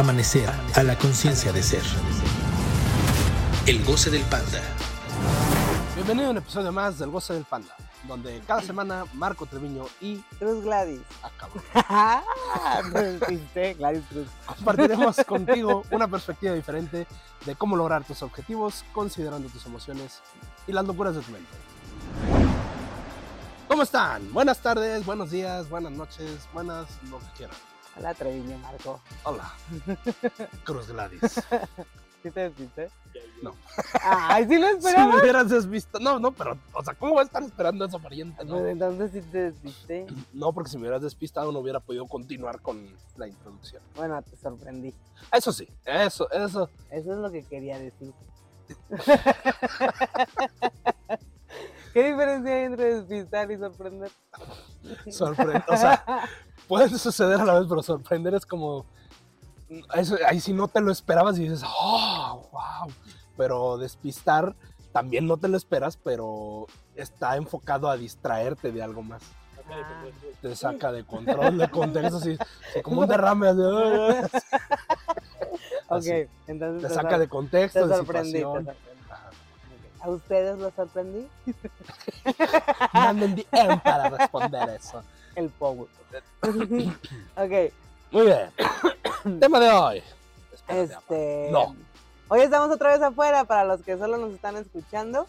Amanecer a la conciencia de ser. El goce del panda. Bienvenido a un episodio más del Goce del Panda, donde cada semana Marco Treviño y Cruz Gladys. ah, Gladys Cruz. compartiremos contigo una perspectiva diferente de cómo lograr tus objetivos considerando tus emociones y las locuras de tu mente. ¿Cómo están? Buenas tardes, buenos días, buenas noches, buenas, lo que quieran. Hola, Treviño, Marco. Hola, Cruz Gladys. ¿Sí te despiste? No. Ay, sí lo Si me esperaba. hubieras desvisto, no, no, pero, o sea, ¿cómo voy a estar esperando eso, pariente? No, Pues entonces sí te despiste. no porque si me hubieras despistado no hubiera podido continuar con la introducción. Bueno, te sorprendí. Eso sí, eso, eso. Eso es lo que quería decir. ¿Qué diferencia hay entre despistar y sorprender? Sorprende, o sea, puede suceder a la vez, pero sorprender es como. Eso, ahí sí no te lo esperabas y dices, ¡oh! ¡wow! Pero despistar también no te lo esperas, pero está enfocado a distraerte de algo más. Ah, Te saca de control, de contexto, así, así como un derrame. así, ok, Así. entonces Te te, saca de contexto, te de sorprendí. te situación. sorprendí. Ok. ¿A ustedes los sorprendí? Manden DM para responder eso. El power. ok, Muy bien. Tema de hoy. Espérate. Este. No. Hoy estamos otra vez afuera. Para los que solo nos están escuchando,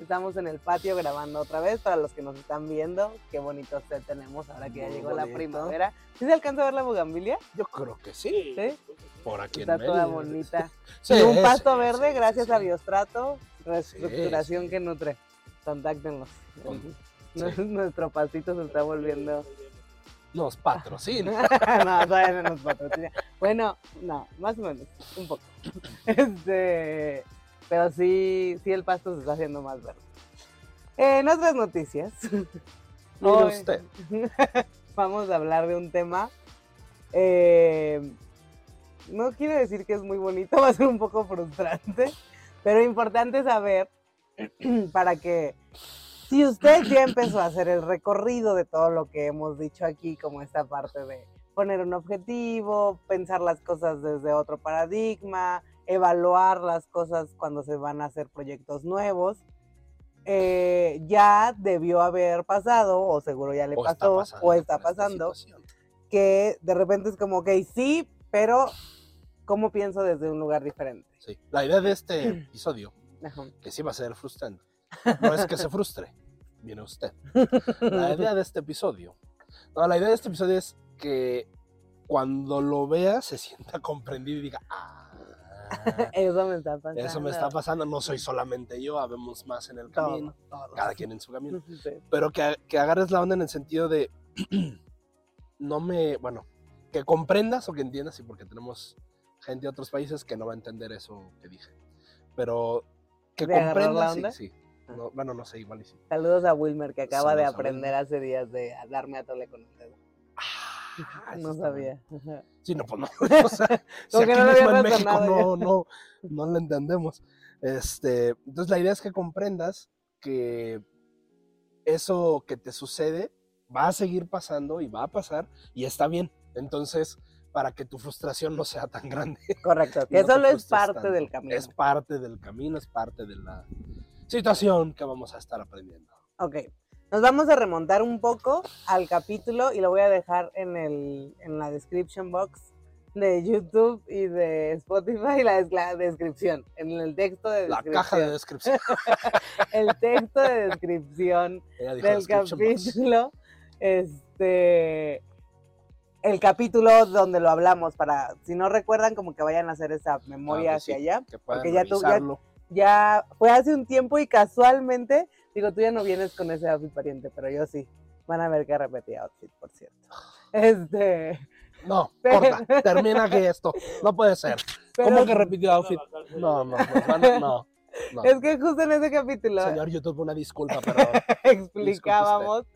estamos en el patio grabando otra vez. Para los que nos están viendo, qué bonito set tenemos ahora que ya Muy llegó la bonito. primavera. ¿Sí se alcanza a ver la bugambilia? Yo creo que sí. Sí. Por aquí Está en toda medio. bonita. Sí, y un pasto verde sí, gracias a Biostrato. Reestructuración que nutre. Contáctenos. Con- sí. Nuestro pastito se está volviendo. Nos patrocina. no, todavía no nos patrocina. Bueno, no, más o menos, un poco. Este, pero sí, sí el pasto se está haciendo más verde. En otras noticias, Mire usted. vamos a hablar de un tema. eh, no quiero decir que es muy bonito, va a ser un poco frustrante, pero importante saber para que si usted ya empezó a hacer el recorrido de todo lo que hemos dicho aquí, como esta parte de poner un objetivo, pensar las cosas desde otro paradigma, evaluar las cosas cuando se van a hacer proyectos nuevos, eh, ya debió haber pasado, o seguro ya le O pasó, pasando o está pasando, que de repente es como, ok, sí, pero ¿cómo pienso desde un lugar diferente? Sí. La idea de este episodio, Ajá. que sí va a ser frustrante, no es que se frustre, viene usted. La idea de este episodio, no, la idea de este episodio es que cuando lo vea se sienta comprendido y diga, ah, Eso me está pasando. eso me está pasando, no soy solamente yo, habemos más en el camino, todos. cada quien en su camino. Sí. pero que, que agarres la onda en el sentido de no me, bueno, que comprendas o que entiendas, y porque tenemos gente de otros países que no va a entender eso que dije, pero que ¿De agarrar la comprendas, sí. No, bueno, no sé, igual y sí. Saludos a Wilmer que acaba de Saludos aprender hace días de a darme a tole con el dedo. Ah, eso no sabía. Sí, no, pues no. O sea, si aquí no mismo en México no, no, no lo entendemos. Este, entonces la idea es que comprendas que eso que te sucede va a seguir pasando y va a pasar y está bien. Entonces, para que tu frustración no sea tan grande. Correcto, que no solo es parte tanto. del camino. Es parte del camino, es parte de la situación que vamos a estar aprendiendo. Ok, nos vamos a remontar un poco al capítulo y lo voy a dejar en, el, en la description box de YouTube y de Spotify, la, la descripción, en el texto de La descripción. caja de descripción. El texto de descripción del box. capítulo, este, el capítulo donde lo hablamos para, si no recuerdan, como que vayan a hacer esa memoria Claro hacia sí, allá. Que puedan porque ya revisarlo. Ya fue hace un tiempo y casualmente, digo, tú ya no vienes con ese outfit pariente, pero yo sí. Van a ver que repetí outfit, por cierto. Este, No, Pero- corta, termina que esto. No puede ser. ¿Cómo que repitió outfit? No, no, a- no, no. es que justo en ese capítulo Señor YouTube, una disculpa, pero explicábamos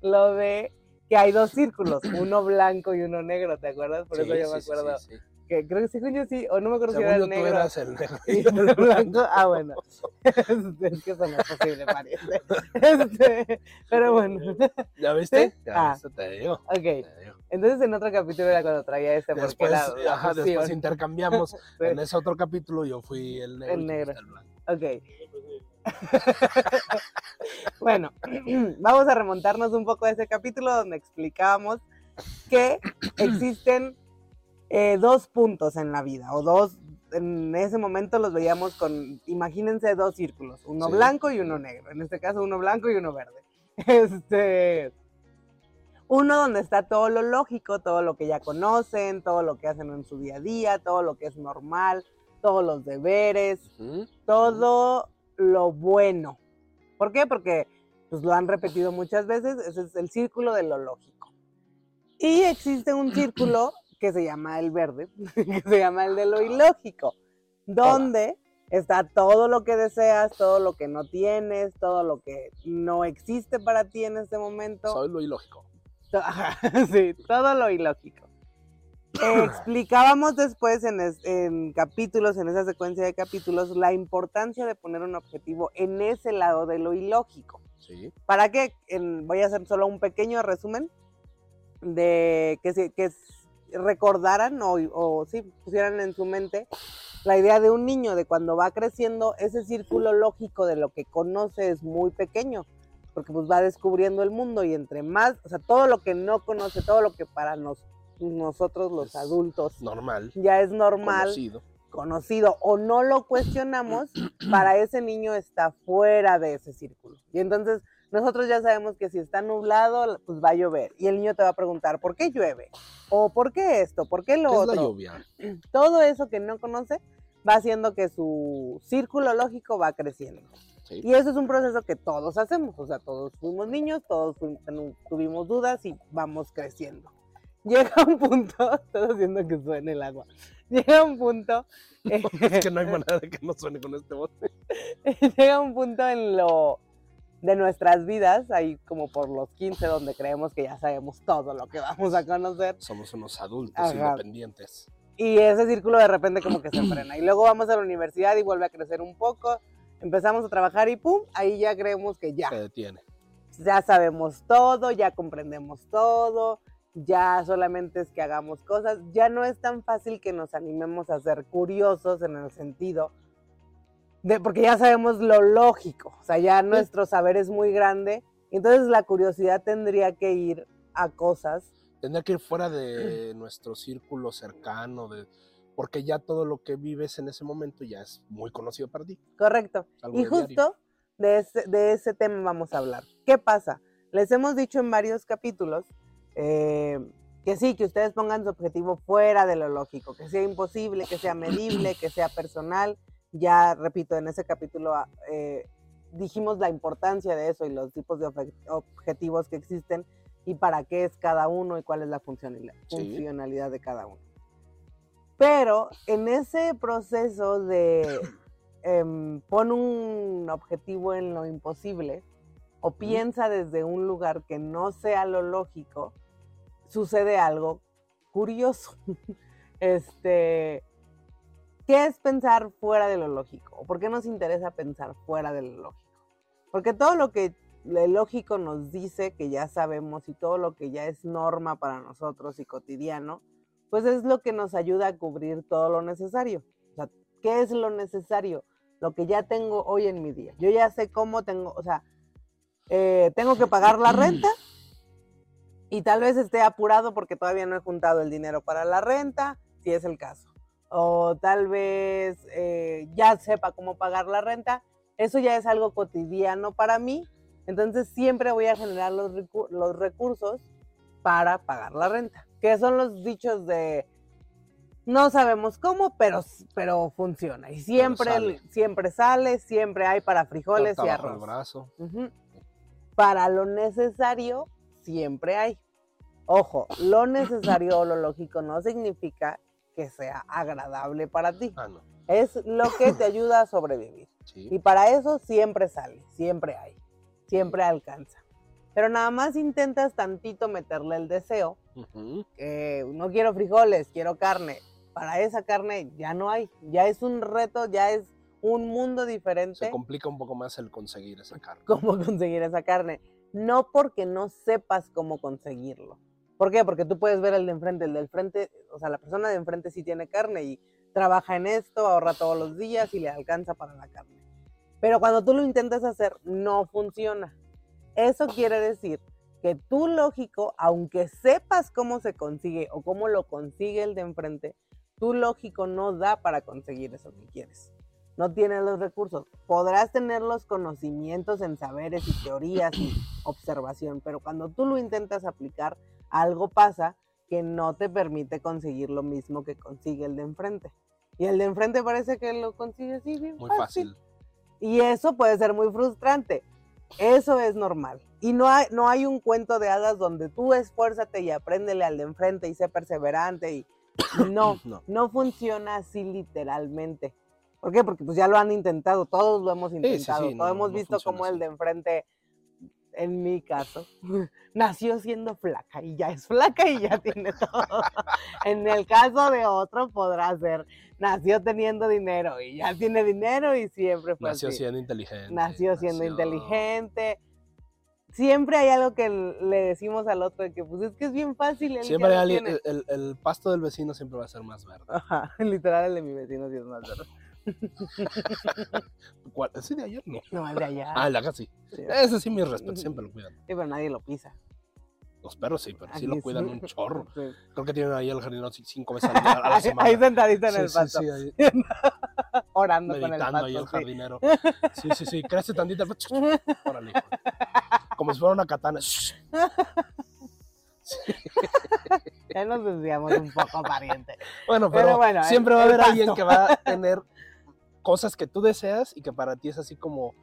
lo de que hay dos círculos, uno blanco y uno negro, ¿te acuerdas? Por eso Sí, yo me sí, acuerdo sí, sí. Que creo que según yo sí, o no me acuerdo si era el tú negro. eras el negro. y el blanco. Ah, bueno. es que eso no es posible, pariente. Este, pero bueno. ¿Ya viste? ¿Sí? Ya Ah. viste, te digo. Ok. te digo. Entonces en otro capítulo era cuando traía este porque Después, la, la ajá, después intercambiamos. Sí. En ese otro capítulo yo fui el negro. El tú negro. el blanco. Ok. bueno, vamos a remontarnos un poco a ese capítulo donde explicábamos que existen eh, dos puntos en la vida, o dos, en ese momento los veíamos con, imagínense dos círculos, uno Sí. blanco y uno negro, en este caso uno blanco y uno verde. Este, uno donde está todo lo lógico, todo lo que ya conocen, todo lo que hacen en su día a día, todo lo que es normal, todos los deberes, Ujú. todo lo bueno. ¿Por qué? Porque pues, lo han repetido muchas veces, ese es el círculo de lo lógico. Y existe un círculo que se llama el verde, que se llama el de lo ilógico, donde está todo lo que deseas, todo lo que no tienes, todo lo que no existe para ti en este momento. Soy lo ilógico. Sí, todo lo ilógico. Eh, explicábamos después en, es- en capítulos, en esa secuencia de capítulos, la importancia de poner un objetivo en ese lado de lo ilógico. Sí. ¿Para qué? En- voy a hacer solo un pequeño resumen de que, que recordaran o, o sí, pusieran en su mente la idea de un niño, de cuando va creciendo, ese círculo lógico de lo que conoce es muy pequeño, porque pues va descubriendo el mundo y entre más, o sea, todo lo que no conoce, todo lo que para nos, nosotros los Es adultos Normal. ya es normal, Conocido. conocido o no lo cuestionamos, para ese niño está fuera de ese círculo. Y entonces nosotros ya sabemos que si está nublado, pues va a llover. Y el niño te va a preguntar, ¿por qué llueve? ¿O por qué esto? ¿Por qué lo ¿Qué es la otro? lluvia? Todo eso que no conoce va haciendo que su círculo lógico va creciendo. Sí. Y eso es un proceso que todos hacemos, o sea, todos fuimos niños, todos fuimos- tuvimos dudas y vamos creciendo. Llega un punto, estoy haciendo que suene el agua, llega un punto, eh, Es que no hay manera de que no suene con este bote. llega un punto en lo de nuestras vidas, ahí como por los 15, donde creemos que ya sabemos todo lo que vamos a conocer, Somos unos adultos Ajá. independientes. y ese círculo de repente como que se frena. Y luego vamos a la universidad y vuelve a crecer un poco, empezamos a trabajar y pum, ahí ya creemos que ya, Se detiene. ya sabemos todo, ya comprendemos todo, ya solamente es que hagamos cosas, ya no es tan fácil que nos animemos a ser curiosos en el sentido de, porque ya sabemos lo lógico, o sea, ya nuestro saber es muy grande, entonces la curiosidad tendría que ir a cosas Tendría que ir fuera de nuestro círculo cercano, de, porque ya todo lo que vives en ese momento ya es muy conocido para ti. Correcto. Y justo de ese, de ese tema vamos a hablar. ¿Qué pasa? Les hemos dicho en varios capítulos eh, que sí, que ustedes pongan su objetivo fuera de lo lógico, que sea imposible, que sea medible, que sea personal. Ya, repito, en ese capítulo ah, eh, dijimos la importancia de eso y los tipos de obje- objetivos que existen y para qué es cada uno y cuál es la funcionalidad, Sí. funcionalidad de cada uno. Pero en ese proceso de em, pon un objetivo en lo imposible o piensa desde un lugar que no sea lo lógico, sucede algo curioso. este, ¿qué es pensar fuera de lo lógico? ¿O por qué nos interesa pensar fuera de lo lógico? Porque todo lo que lo lógico nos dice que ya sabemos y todo lo que ya es norma para nosotros y cotidiano, pues es lo que nos ayuda a cubrir todo lo necesario. O sea, ¿qué es lo necesario? Lo que ya tengo hoy en mi día. Yo ya sé cómo tengo, o sea, eh, tengo que pagar la renta y tal vez esté apurado porque todavía no he juntado el dinero para la renta, si es el caso. O tal vez eh, ya sepa cómo pagar la renta. Eso ya es algo cotidiano para mí. Entonces siempre voy a generar los, los recursos para pagar la renta. Que son los dichos de no sabemos cómo, pero, pero funciona. Y siempre, sale. siempre sale, siempre hay para frijoles y arroz. brazo. Ujú. Para lo necesario, siempre hay. Ojo, lo necesario o lo lógico no significa que sea agradable para ti. Ah, no. Es lo que te ayuda a sobrevivir. Sí. Y para eso siempre sale, siempre hay, siempre alcanza. Pero nada más intentas tantito meterle el deseo, Ujú. que no quiero frijoles, quiero carne. para esa carne ya no hay, ya es un reto, ya es un mundo diferente. Se complica un poco más el conseguir esa carne. Cómo conseguir esa carne. No porque no sepas cómo conseguirlo. ¿Por qué? Porque tú puedes ver el de enfrente, el del frente, o sea, la persona de enfrente sí tiene carne y trabaja en esto, ahorra todos los días y le alcanza para la carne. Pero cuando tú lo intentas hacer, no funciona. Eso quiere decir que tú lógico, aunque sepas cómo se consigue o cómo lo consigue el de enfrente, tu lógico no da para conseguir eso que quieres. No tienes los recursos. Podrás tener los conocimientos en saberes y teorías y observación, pero cuando tú lo intentas aplicar, algo pasa que no te permite conseguir lo mismo que consigue el de enfrente. Y el de enfrente parece que lo consigue así bien Muy fácil. Y eso puede ser muy frustrante. Eso es normal. Y no hay, no hay un cuento de hadas donde tú esfuérzate y apréndele al de enfrente y sé perseverante y no, No. no funciona así literalmente. ¿Por qué? Porque pues ya lo han intentado, todos lo hemos sí, intentado, sí, todos no, hemos no visto cómo el de enfrente, en mi caso, nació siendo flaca y ya es flaca y ya tiene todo. en el caso de otro podrá ser, nació teniendo dinero y ya tiene dinero y siempre fue Nació así. siendo inteligente. nació siendo nació- inteligente. Siempre hay algo que le decimos al otro de que pues es que es bien fácil. él Siempre hay el, el- el pasto del vecino siempre va a ser más verde. Ajá, literal el de mi vecino sí es más verde. ¿Cuál? ¿Ese de ayer? No. No, el de allá. Ah, el de acá sí. sí, Ese sí, mi respeto, siempre lo cuidan. Sí, pero nadie lo pisa. Los perros sí, pero sí Aquí lo cuidan un chorro. Sí. Creo que tienen ahí el jardinero ci- cinco veces al día, a la semana. ahí sentadito en el pasto, sí, ahí orando con el meditando ahí el pasto. sí. jardinero. Sí, sí, sí, crece tantito. Órale. Como si fuera una katana. Ya nos desviamos un poco, pariente. Bueno, Pero pero, bueno, el- siempre va a haber alguien pasto. que va a tener cosas que tú deseas y que para ti es así como,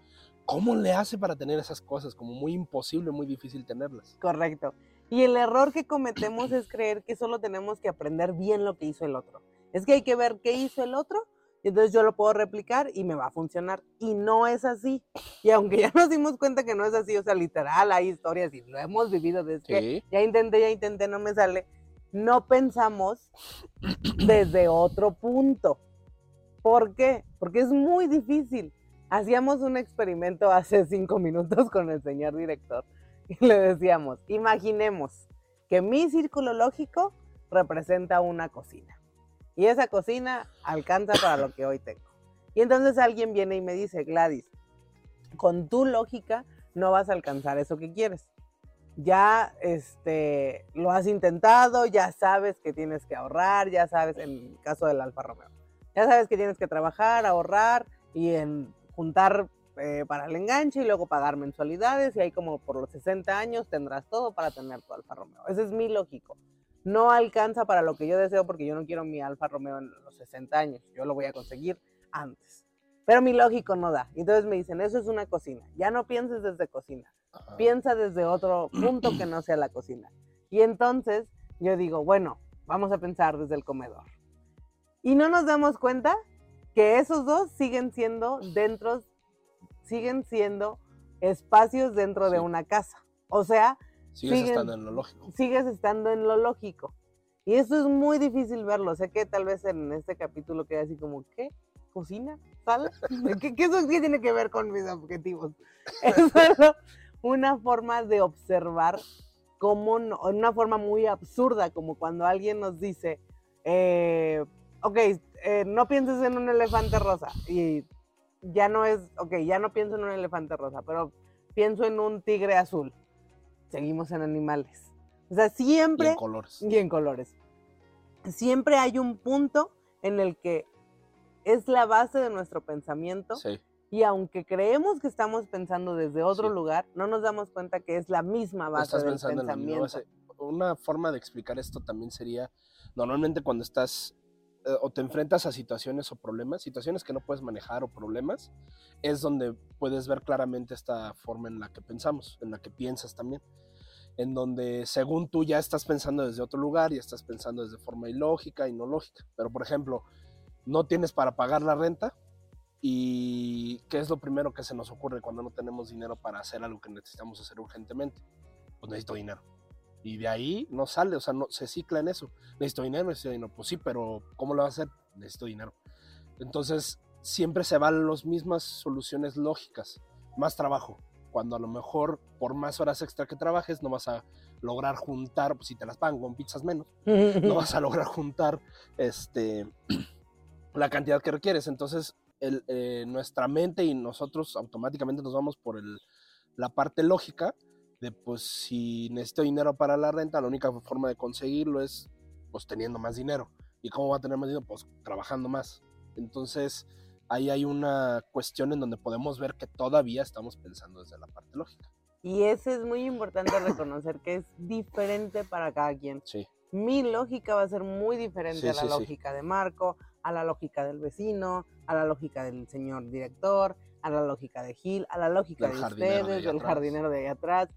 ¿cómo le hace para tener esas cosas? Como muy imposible, muy difícil tenerlas. Correcto. Y el error que cometemos es creer que solo tenemos que aprender bien lo que hizo el otro. Es que hay que ver qué hizo el otro y entonces yo lo puedo replicar y me va a funcionar. Y no es así. Y aunque ya nos dimos cuenta que no es así, o sea, literal, hay historias y lo hemos vivido desde que Sí. ya intenté, ya intenté, no me sale. No pensamos desde otro punto. ¿Por qué? Porque es muy difícil. Hacíamos un experimento hace cinco minutos con el señor director y le decíamos, imaginemos que mi círculo lógico representa una cocina y esa cocina alcanza para lo que hoy tengo. Y entonces alguien viene y me dice, Gladys, con tu lógica no vas a alcanzar eso que quieres. Ya este, lo has intentado, ya sabes que tienes que ahorrar, ya sabes, en el caso del Alfa Romeo, ya sabes que tienes que trabajar, ahorrar y en juntar eh, para el enganche y luego pagar mensualidades y ahí como por los 60 años tendrás todo para tener tu Alfa Romeo. Ese es mi lógico. No alcanza para lo que yo deseo porque yo no quiero mi Alfa Romeo en los 60 años. Yo lo voy a conseguir antes. Pero mi lógico no da. Entonces me dicen, eso es una cocina. Ya no pienses desde cocina. Ajá. Piensa desde otro punto que no sea la cocina. Y entonces yo digo, bueno, vamos a pensar desde el comedor. Y no nos damos cuenta que esos dos siguen siendo dentro, siguen siendo espacios dentro de una casa. O sea, Sigues siguen- estando en lo lógico. sigues estando en lo lógico. Y eso es muy difícil verlo. Sé que tal vez en este capítulo queda así como, ¿qué? ¿Cocina? ¿Sala? ¿Qué, qué, eso qué tiene que ver con mis objetivos? Es solo una forma de observar cómo, no- una forma muy absurda, como cuando alguien nos dice, eh, ok, eh, no pienses en un elefante rosa. Y ya no es, ok, ya no pienso en un elefante rosa, pero pienso en un tigre azul. Seguimos en animales. O sea, Y siempre en colores. y en colores. Siempre hay un punto en el que es la base de nuestro pensamiento Sí. y aunque creemos que estamos pensando desde otro Sí. lugar, no nos damos cuenta que es la misma base estás del pensando en la misma pensamiento. base. Una forma de explicar esto también sería, normalmente cuando estás eh, o te enfrentas a situaciones o problemas, situaciones que no puedes manejar o problemas, es donde puedes ver claramente esta forma en la que pensamos, en la que piensas también. En donde según tú ya estás pensando desde otro lugar y estás pensando desde forma ilógica y no lógica. Pero por ejemplo, no tienes para pagar la renta y ¿qué es lo primero que se nos ocurre cuando no tenemos dinero para hacer algo que necesitamos hacer urgentemente? Pues necesito dinero. Y de ahí no sale, o sea, no, se cicla en eso. Necesito dinero, necesito dinero. Pues sí, pero ¿cómo lo va a hacer? Necesito dinero. Entonces, siempre se van las mismas soluciones lógicas. Más trabajo. Cuando a lo mejor por más horas extra que trabajes no vas a lograr juntar, pues si te las pagan con pizzas menos, no vas a lograr juntar este, la cantidad que requieres. Entonces, el, eh, nuestra mente y nosotros automáticamente nos vamos por el, la parte lógica de pues si necesito dinero para la renta, la única forma de conseguirlo es pues teniendo más dinero. ¿Y cómo va a tener más dinero? Pues trabajando más. Entonces, ahí hay una cuestión en donde podemos ver que todavía estamos pensando desde la parte lógica. Y eso es muy importante reconocer que es diferente para cada quien. Sí. Mi lógica va a ser muy diferente Sí, a la sí, lógica de Marco, a la lógica del vecino, a la lógica del señor director, a la lógica de Gil, a la lógica Del de de ustedes, ahí del atrás. jardinero de ahí atrás.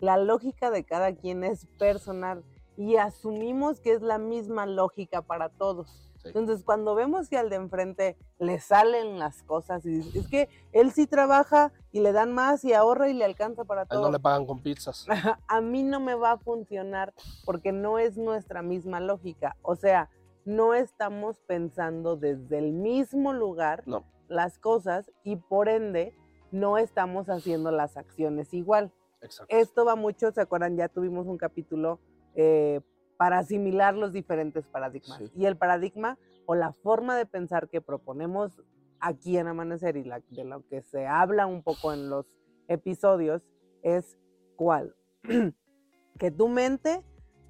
La lógica de cada quien es personal y asumimos que es la misma lógica para todos. Sí. Entonces, cuando vemos que al de enfrente le salen las cosas y es que él sí trabaja y le dan más y ahorra y le alcanza para A él todo. no le pagan con pizzas. a mí no me va a funcionar porque no es nuestra misma lógica. O sea, no estamos pensando desde el mismo lugar No. las cosas y por ende no estamos haciendo las acciones igual. Exacto. Esto va mucho, ¿se acuerdan? Ya tuvimos un capítulo eh, para asimilar los diferentes paradigmas. Sí. Y el paradigma o la forma de pensar que proponemos aquí en Amanecer y la- de lo que se habla un poco en los episodios es cuál. que tu mente,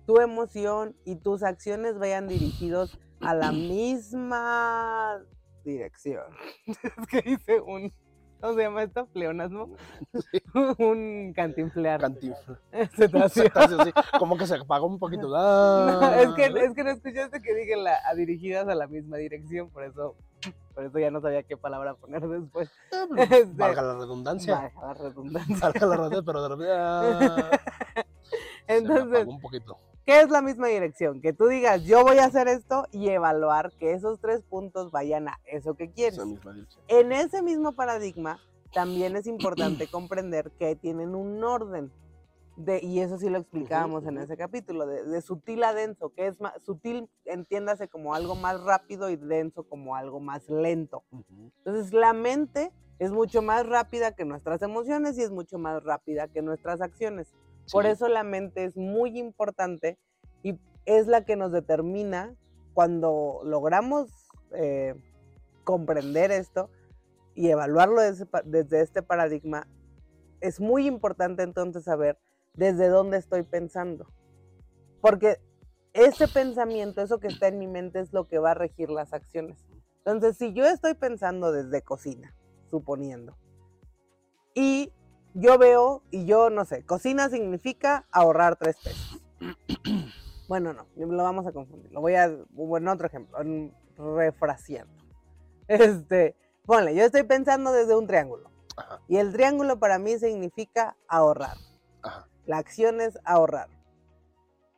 tu emoción y tus acciones vayan dirigidos a la misma dirección. es que hice un, ¿cómo se llama esto? Pleonasmo. un cantinflear. Cantinflas. Cetacio. Sí. Como que se apagó un poquito. Ah. No, es, que, es que no escuchaste que dije la, a dirigidas a la misma dirección, por eso, por eso ya no sabía qué palabra poner después. Ah, Este, Valga la redundancia. Baja la redundancia. Valga la redundancia, pero de repente. ah, se me Entonces, apagó un poquito. ¿Qué es la misma dirección? Que tú digas, yo voy a hacer esto y evaluar que esos tres puntos vayan a eso que quieres. Esa. En ese mismo paradigma, también es importante comprender que tienen un orden. De, y eso sí lo explicábamos en ese capítulo, de, de sutil a denso, que es más, sutil, entiéndase como algo más rápido y denso como algo más lento. Entonces la mente es mucho más rápida que nuestras emociones y es mucho más rápida que nuestras acciones. Por eso la mente es muy importante y es la que nos determina cuando logramos eh, comprender esto y evaluarlo desde, desde este paradigma. Es muy importante entonces saber desde dónde estoy pensando. Porque ese pensamiento, eso que está en mi mente es lo que va a regir las acciones. Entonces, si yo estoy pensando desde cocina, suponiendo, y yo veo, y yo no sé, cocina significa ahorrar tres pesos. Bueno, no, lo vamos a confundir. Lo voy a, bueno, otro ejemplo, refraseando. Este, ponle, yo estoy pensando desde un triángulo. Ajá, Y el triángulo para mí significa ahorrar. ajá. La acción es ahorrar.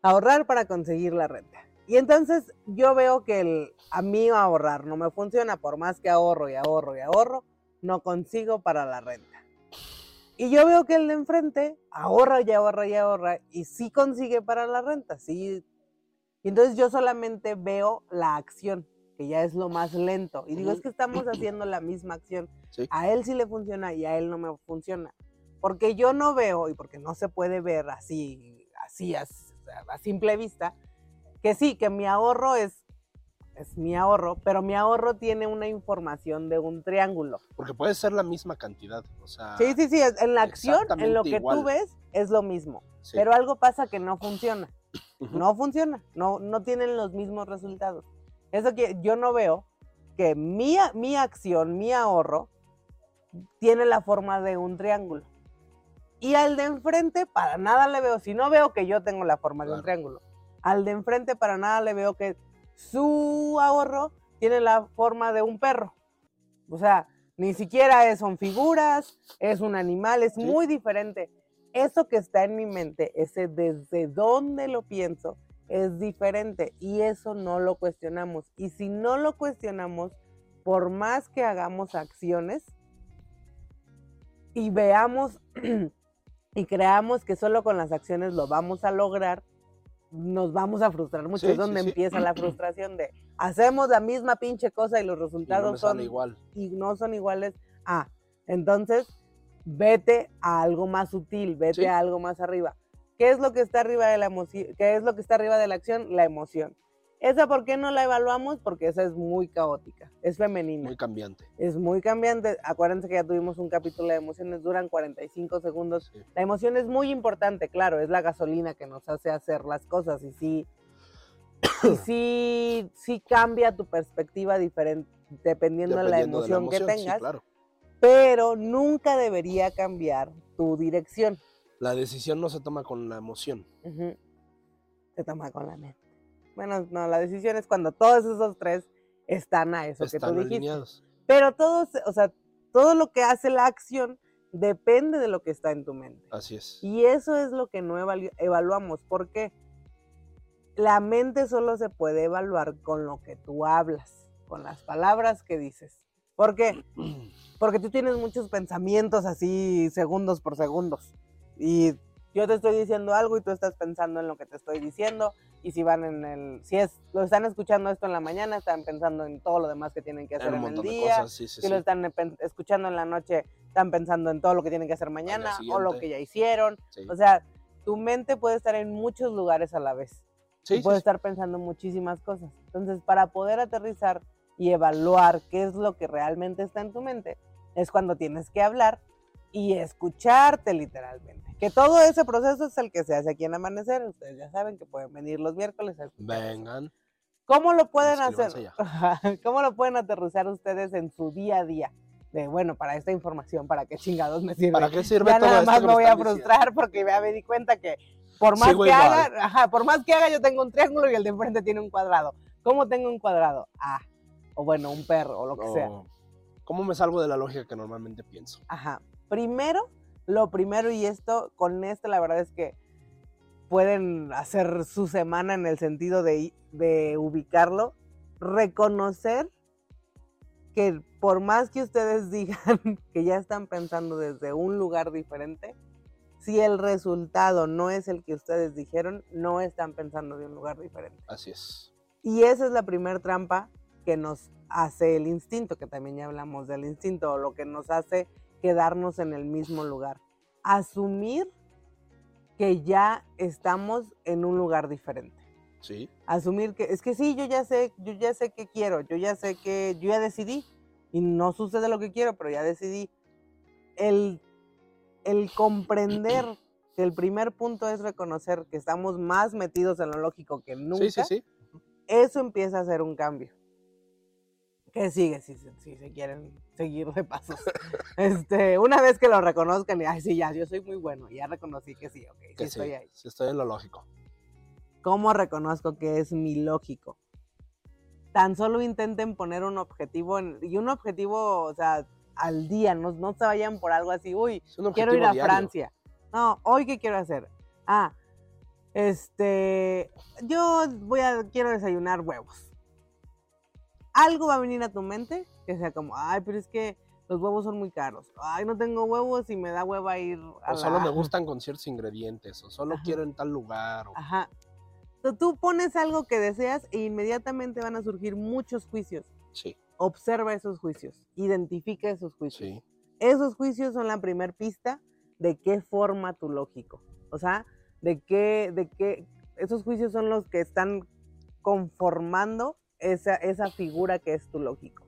Ahorrar para conseguir la renta. Y entonces yo veo que el, a mí ahorrar no me funciona, por más que ahorro y ahorro y ahorro, no consigo para la renta. Y yo veo que el de enfrente ahorra y ahorra y ahorra y sí consigue para la renta, sí. Y entonces yo solamente veo la acción, que ya es lo más lento. Y digo, es que estamos haciendo la misma acción. Sí. A él sí le funciona y a él no me funciona. Porque yo no veo, y porque no se puede ver así, así, a, a simple vista, que sí, que mi ahorro es, es mi ahorro, pero mi ahorro tiene una información de un triángulo. Porque puede ser la misma cantidad. O sea, Sí, sí, sí, en la acción, en lo que igual. tú ves, es lo mismo. sí. Pero algo pasa que no funciona. No funciona, no, no tienen los mismos resultados. Eso que yo no veo que mi, mi acción, mi ahorro, tiene la forma de un triángulo. Y al de enfrente, para nada le veo, si no veo que yo tengo la forma de un triángulo, al de enfrente, para nada le veo que su ahorro tiene la forma de un perro. O sea, ni siquiera es- son figuras, es un animal, es Sí. muy diferente. Eso que está en mi mente, ese desde dónde lo pienso, es diferente y eso no lo cuestionamos. Y si no lo cuestionamos, por más que hagamos acciones y veamos y creamos que solo con las acciones lo vamos a lograr, nos vamos a frustrar mucho. Sí, es donde sí, sí. empieza la frustración de hacemos la misma pinche cosa y los Y no resultados me son igual. y no son iguales. Ah, entonces vete a algo más sutil, vete a algo más arriba. ¿Qué es lo que está arriba de la emoción? ¿Qué es lo que está arriba de la acción? La emoción. Esa, ¿por qué no la evaluamos? Porque esa es muy caótica, es femenina, Muy cambiante. es muy cambiante. Acuérdense que ya tuvimos un capítulo de emociones, duran 45 segundos. Sí. La emoción es muy importante, claro, es la gasolina que nos hace hacer las cosas y sí, y sí, sí cambia tu perspectiva diferente dependiendo, de la Dependiendo de la emoción que emoción, sí, tengas claro. pero nunca debería cambiar tu dirección. La decisión no se toma con la emoción. Se toma con la mente. Bueno, no, la decisión es cuando todos esos tres están a eso que Están tú dijiste. alineados. Pero todos, o sea, todo lo que hace la acción depende de lo que está en tu mente. Así es. Y eso es lo que no evalu- evaluamos. ¿Por qué? La mente solo se puede evaluar con lo que tú hablas, con las palabras que dices. ¿Por qué? Porque tú tienes muchos pensamientos así segundos por segundos. Y yo te estoy diciendo algo y tú estás pensando en lo que te estoy diciendo. Y si van en el, si es, lo están escuchando esto en la mañana, están pensando en todo lo demás que tienen que hacer en el día. cosas, sí, sí, Si sí. lo están escuchando en la noche, están pensando en todo lo que tienen que hacer mañana o lo que ya hicieron. O sea, tu mente puede estar en muchos lugares a la vez. Sí, y puede estar pensando muchísimas cosas. Entonces, para poder aterrizar y evaluar qué es lo que realmente está en tu mente, es cuando tienes que hablar y escucharte literalmente. Que todo ese proceso es el que se hace aquí en Amanecer. Ustedes ya saben que pueden venir los miércoles a. Vengan. ¿Cómo lo pueden hacer? ¿Cómo lo pueden aterrizar ustedes en su día a día? De, bueno, para esta información, ¿para qué chingados me sirve? ¿Para qué sirve ya todo nada esto más que me voy a están diciendo? frustrar porque ya me di cuenta que por más Sigo que igual. haga, ajá, por más que haga yo tengo un triángulo y el de enfrente tiene un cuadrado. ¿Cómo tengo un cuadrado? Ah, o bueno, un perro o lo que sea. ¿Cómo me salgo de la lógica que normalmente pienso? Ajá. Primero, lo primero y esto con esto la verdad es que pueden hacer su semana en el sentido de, de ubicarlo, reconocer que por más que ustedes digan que ya están pensando desde un lugar diferente, si el resultado no es el que ustedes dijeron, no están pensando de un lugar diferente. Así es. Y esa es la primer trampa que nos hace el instinto, que también ya hablamos del instinto, o lo que nos hace quedarnos en el mismo lugar. Asumir que ya estamos en un lugar diferente. Sí. Asumir que es que sí, yo ya sé, yo ya sé qué quiero, yo ya sé que yo ya decidí y no sucede lo que quiero, pero ya decidí. El, el comprender que el primer punto es reconocer que estamos más metidos en lo lógico que nunca Sí, sí, sí. eso empieza a ser un cambio. ¿Qué sigue si, se- si se quieren seguir de pasos? este, una vez que lo reconozcan y, ay, sí, ya, yo soy muy bueno, ya reconocí que sí, ok, sí Que estoy ahí. sí estoy en lo lógico. ¿Cómo reconozco que es mi lógico? Tan solo intenten poner un objetivo, en- y un objetivo, o sea, al día, no, no se vayan por algo así, uy, quiero ir a diario. Francia. No, hoy qué quiero hacer. Ah, este, yo voy a quiero desayunar huevos. Algo va a venir a tu mente que sea como, ay, pero es que los huevos son muy caros. Ay, no tengo huevos y me da hueva ir a O solo me gustan con ciertos ingredientes. O solo Ajá. quiero en tal lugar. o- Ajá. Entonces, tú pones algo que deseas e inmediatamente van a surgir muchos juicios. Sí, Observa esos juicios, identifica esos juicios. sí. Esos juicios son la primer pista de qué forma tu lógico. O sea, de qué, de qué, esos juicios son los que están conformando esa, esa figura que es tu lógico.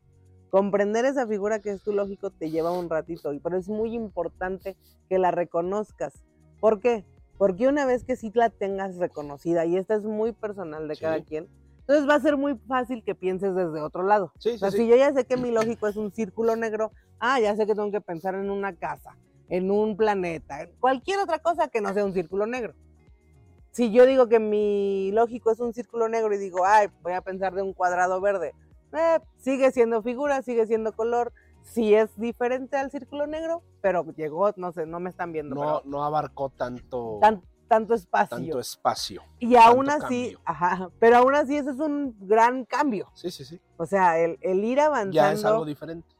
Comprender esa figura que es tu lógico te lleva un ratito, pero es muy importante que la reconozcas. ¿Por qué? Porque una vez que sí la tengas reconocida, y esta es muy personal de cada quien, entonces va a ser muy fácil que pienses desde otro lado. Sí, O sí, sea, sí. si yo ya sé que mi lógico es un círculo negro, ah, ya sé que tengo que pensar en una casa, en un planeta, en cualquier otra cosa que no sea un círculo negro. Si yo digo que mi lógico es un círculo negro y digo, ay, voy a pensar de un cuadrado verde, eh, sigue siendo figura, sigue siendo color, sí es diferente al círculo negro, pero llegó, no sé, no me están viendo, No, pero no abarcó tanto, tan- tanto espacio. tanto espacio. y aún así, cambio. ajá, pero aún así ese es un gran cambio. Sí, sí, sí. O sea, el, el ir avanzando. Ya es algo diferente.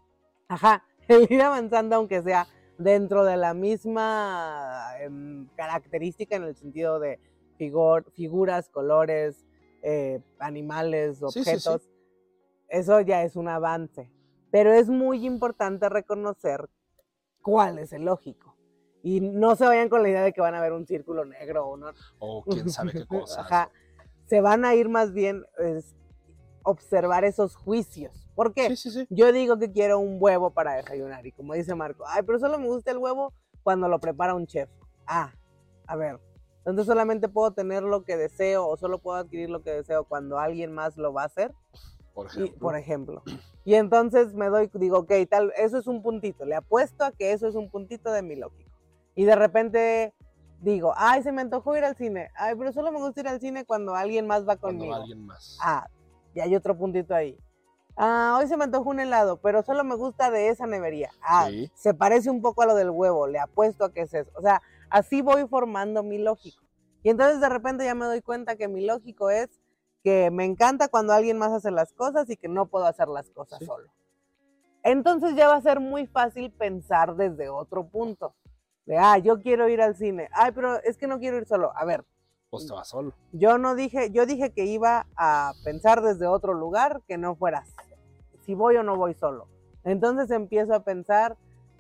Ajá, el ir avanzando, aunque sea dentro de la misma em, característica en el sentido de figuras, colores, eh, animales, Sí, sí, sí. objetos, eso ya es un avance. Pero es muy importante reconocer cuál es el lógico. Y no se vayan con la idea de que van a ver un círculo negro o no. O quién sabe qué cosas. Ajá. Se van a ir más bien es, observar esos juicios. ¿Por qué? Yo digo que quiero un huevo para desayunar y como dice Marco, ay, pero solo me gusta el huevo cuando lo prepara un chef. Ah, a ver, entonces solamente puedo tener lo que deseo o solo puedo adquirir lo que deseo cuando alguien más lo va a hacer, Por y, ejemplo. por ejemplo. Y entonces me doy, digo, ok, tal, eso es un puntito, le apuesto a que eso es un puntito de mi lógico. Y de repente digo, ay, se me antojó ir al cine, ay, pero solo me gusta ir al cine cuando alguien más va cuando conmigo. alguien más. Ah, y hay otro puntito ahí. Ah, hoy se me antojó un helado, pero solo me gusta de esa nevería. Ah, Sí. se parece un poco a lo del huevo, le apuesto a que es eso. O sea, así voy formando mi lógico. Y entonces de repente ya me doy cuenta que mi lógico es que me encanta cuando alguien más hace las cosas y que no puedo hacer las cosas Sí. solo. Entonces ya va a ser muy fácil pensar desde otro punto. De, ah, yo quiero ir al cine. Ay, pero es que no quiero ir solo. A ver, Pues te vas solo. yo no dije, yo dije que iba a pensar desde otro lugar que no fueras si voy o no voy solo. Entonces empiezo a pensar,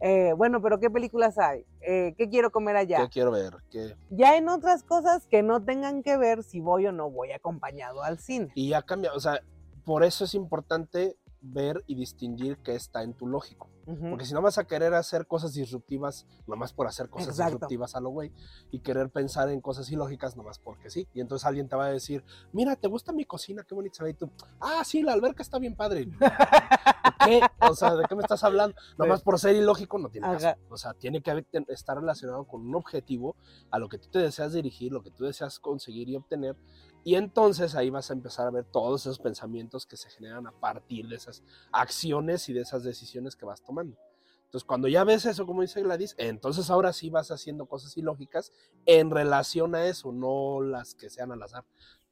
eh, bueno, pero ¿qué películas hay? Eh, ¿Qué quiero comer allá? ¿Qué quiero ver? ¿Qué? Ya en otras cosas que no tengan que ver si voy o no voy acompañado al cine. Y ya cambia. O sea, por eso es importante ver y distinguir qué está en tu lógico. Ujú. Porque si no vas a querer hacer cosas disruptivas, nomás por hacer cosas Exacto. disruptivas a lo güey, y querer pensar en cosas ilógicas nomás porque sí. Y entonces alguien te va a decir, mira, ¿te gusta mi cocina? Qué bonita se ve. Y tú, ah, sí, la alberca está bien padre. ¿Qué? O sea, ¿de qué me estás hablando? Nomás por ser ilógico no tiene caso. O sea, tiene que estar relacionado con un objetivo a lo que tú te deseas dirigir, lo que tú deseas conseguir y obtener. Y entonces ahí vas a empezar a ver todos esos pensamientos que se generan a partir de esas acciones y de esas decisiones que vas tomando. Entonces, cuando ya ves eso, como dice Gladys, entonces ahora sí vas haciendo cosas ilógicas en relación a eso, no las que sean al azar.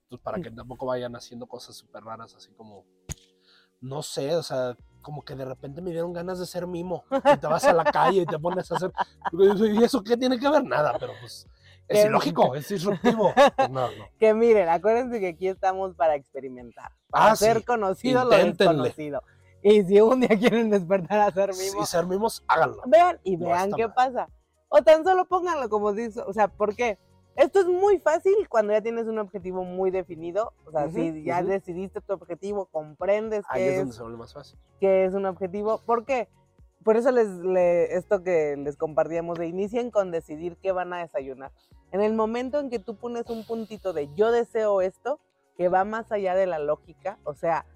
Entonces, para que tampoco vayan haciendo cosas súper raras, así como, no sé, o sea, como que de repente me dieron ganas de ser mimo. Y te vas a la calle y te pones a hacer. ¿Y eso qué tiene que ver? Nada, pero pues es ilógico, es disruptivo. Pues no, no. Que miren, acuérdense que aquí estamos para experimentar, Ah, para sí. ser conocido lo desconocido. Y si un día quieren despertar a ser mimos, ser mimos, háganlo. vean y No vean qué mal. pasa. O tan solo pónganlo como dice, o sea, ¿por qué? Esto es muy fácil cuando ya tienes un objetivo muy definido. O sea, Ujú, si ya ujú. decidiste tu objetivo, comprendes Ahí qué es donde se vuelve más fácil. qué es un objetivo. ¿Por qué? Por eso les, le- esto que les compartíamos de inicien con decidir qué van a desayunar. En el momento en que tú pones un puntito de yo deseo esto, que va más allá de la lógica, o sea,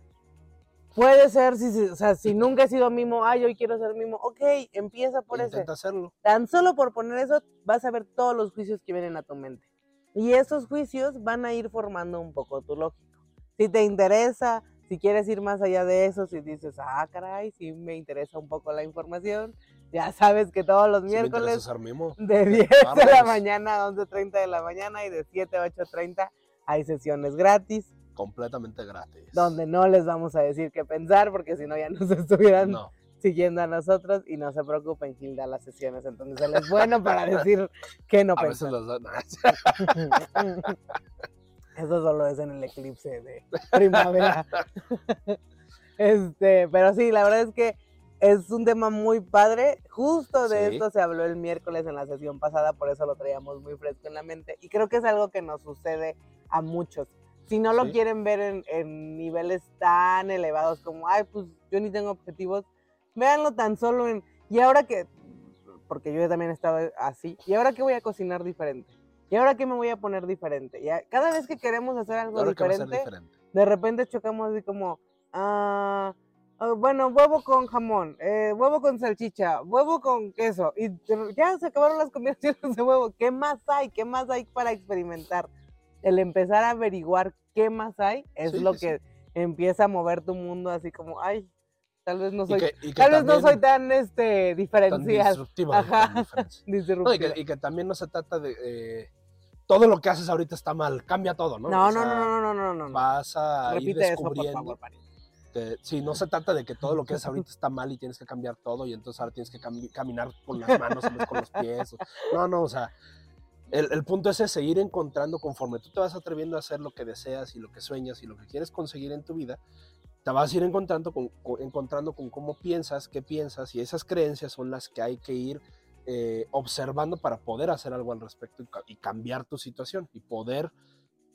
puede ser, si, si- o sea, si nunca he sido mimo, ay, hoy quiero ser mimo, ok, empieza por ese. Intenta hacerlo. Tan solo por poner eso, vas a ver todos los juicios que vienen a tu mente. Y esos juicios van a ir formando un poco tu lógico. Si te interesa, si quieres ir más allá de eso, si dices, ah, caray, sí me interesa un poco la información, ya sabes que todos los miércoles mimo. de 10 de la mañana a 11.30 de la mañana y de 7 a 8.30 hay sesiones gratis Completamente gratis. donde no les vamos a decir qué pensar porque si no ya nos estuvieran No. siguiendo a nosotros y no se preocupen, Gilda, las sesiones. Entonces él es bueno para decir que no A veces los. Eso solo es en el eclipse de primavera. este, pero sí, la verdad es que es un tema muy padre. Justo de Sí. esto se habló el miércoles en la sesión pasada, por eso lo traíamos muy fresco en la mente. Y creo que es algo que nos sucede a muchos. Si no lo Sí. quieren ver en, en niveles tan elevados como, ay, pues yo ni tengo objetivos, véanlo tan solo en, y ahora que, porque yo también he estado así, y ahora que voy a cocinar diferente, y ahora que me voy a poner diferente, y a- cada vez que queremos hacer algo diferente, diferente. de repente chocamos así como, ah, ah, bueno, huevo con jamón, eh, huevo con salchicha, huevo con queso, y ya se acabaron las combinaciones de huevo, ¿qué más hay? ¿Qué más hay para experimentar? El empezar a averiguar qué más hay es Sí, lo sí, que empieza a mover tu mundo así como, ay, tal vez no soy, que, que tal vez no soy tan este tan diferencial, disruptiva. Ajá. tan diferente. No, y, disruptiva. que, y que también no se trata de. eh, todo lo que haces ahorita está mal, cambia todo, ¿no? No, O no, sea, no, no, no, no, no, no. Vas a ir Repite eso, por descubriendo. favor, sí, no se trata de que todo lo que es ahorita está mal y tienes que cambiar todo y entonces ahora tienes que cami- caminar con las manos en vez con los pies. o- No, no, o sea, el, el punto es ese, seguir encontrando conforme tú te vas atreviendo a hacer lo que deseas y lo que sueñas y lo que quieres conseguir en tu vida, te vas a ir encontrando con, con- encontrando con cómo piensas, qué piensas y esas creencias son las que hay que ir eh, observando para poder hacer algo al respecto y, ca- y cambiar tu situación y poder,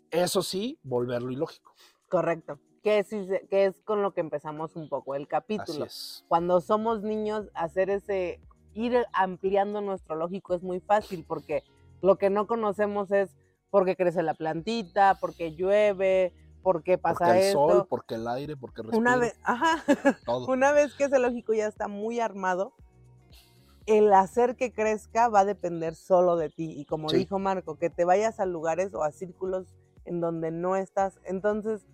eso sí, volverlo ilógico. Correcto. Que es, que es con lo que empezamos un poco el Así capítulo. es. Cuando somos niños, hacer ese, ir ampliando nuestro lógico es muy fácil porque lo que no conocemos es por qué crece la plantita, por qué llueve, por qué pasa Porque el esto. sol, porque el aire, porque respiro, Una vez, ajá, todo. una vez que ese lógico ya está muy armado, el hacer que crezca va a depender solo de ti. Y como Sí. dijo Marco, que te vayas a lugares o a círculos en donde no estás. Entonces,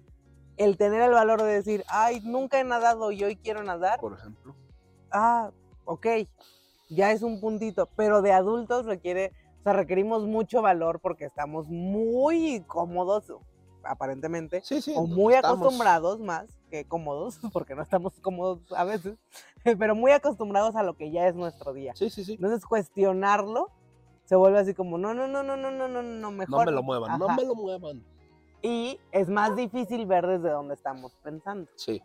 el tener el valor de decir, ay, nunca he nadado y hoy quiero nadar, por ejemplo. ah, ok, ya es un puntito, pero de adultos requiere, o sea, requerimos mucho valor porque estamos muy cómodos, aparentemente, Sí, sí. o muy estamos- acostumbrados más que cómodos, porque no estamos cómodos a veces, pero muy acostumbrados a lo que ya es nuestro día. Sí, sí, sí. Entonces cuestionarlo se vuelve así como, no, no, no, no, no, no, no, no, mejor. No me lo muevan, no me lo muevan. Y es más difícil ver desde dónde estamos pensando, Sí.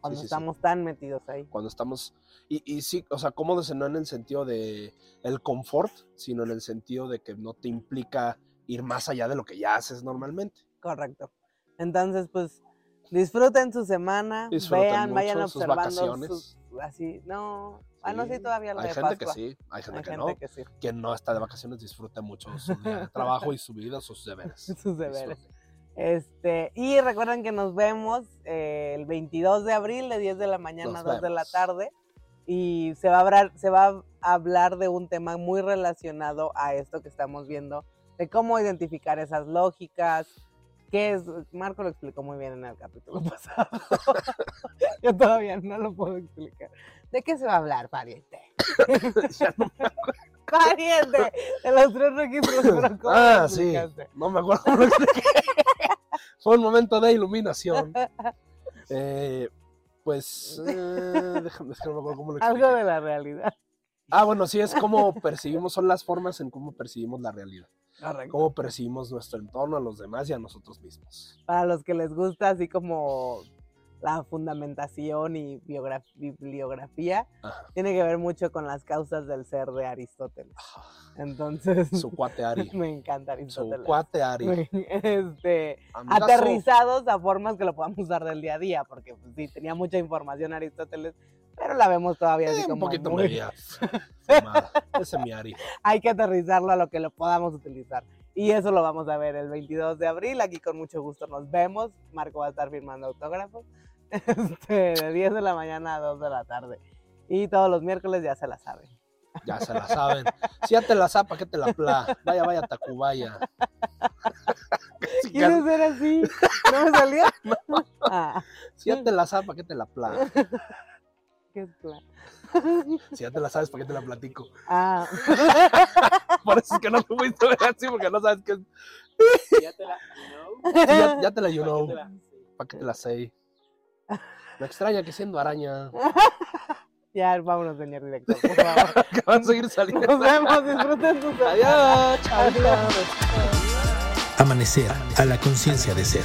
cuando sí. estamos tan metidos ahí. Cuando estamos. Y, y sí, o sea, cómodos no en el sentido de el confort, sino en el sentido de que no te implica ir más allá de lo que ya haces normalmente. Correcto. Entonces, pues, disfruten su semana, Disfruten vean, vayan mucho sus observando vacaciones. sus- así, no, ah, no, sí, todavía lo Hay de gente que Pascua. sí, hay gente Hay que gente no. que sí, Quien no está de vacaciones disfruta mucho su día de trabajo y su vida, sus deberes. sus deberes. Disfruten. Este, y recuerden que nos vemos eh, el 22 de abril de 10 de la mañana a Nos 2 de la tarde y se va, a hablar, se va a hablar de un tema muy relacionado a esto que estamos viendo, de cómo identificar esas lógicas, qué es, Marco lo explicó muy bien en el capítulo pasado, yo todavía no lo puedo explicar. ¿De qué se va a hablar, pariente? Ya no- Pariente, de los tres registros, pero ¿cómo ah, sí. No me acuerdo cómo lo expliqué. Fue un momento de iluminación. Eh, pues, eh, déjame, es que no me acuerdo cómo lo expliqué. Algo de la realidad. Ah, bueno, sí, es como percibimos, son las formas en cómo percibimos la realidad. Correcto. Cómo percibimos nuestro entorno, a los demás y a nosotros mismos. Para los que les gusta así como la fundamentación y bibliografía, Ajá. tiene que ver mucho con las causas del ser de Aristóteles. Entonces, Su cuate Ari. me encanta Su Aristóteles. cuate Ari. Este, Amigazo. aterrizados a formas que lo podamos usar del día a día, porque pues, sí, tenía mucha información Aristóteles, pero la vemos todavía así Eh, un como poquito muy- media. Ese mi hay que aterrizarlo a lo que lo podamos utilizar. Y eso lo vamos a ver el 22 de abril. Aquí con mucho gusto nos vemos. Marco va a estar firmando autógrafos. Este, de 10 de la mañana a 2 de la tarde. Y todos los miércoles ya se la saben. Ya se la saben. Si ya te la zapa, que te la pla. Vaya, vaya, Tacubaya. Quise ser así. ¿No me salió? Ah, si ya te la zapa, que te la pla. Qué es plan. Si ya te la sabes, ¿para qué te la platico? Ah, Por eso es que no te fuiste a ver así, porque no sabes qué. Ya te la. Sí, ya, ya te la you know. Te la- ¿Para qué te la sé? Me extraña que siendo araña. ya, vámonos, señor director, por favor. que van a seguir saliendo. Nos vemos, disfruten sus Adiós, chao. Amanecer a la conciencia de ser.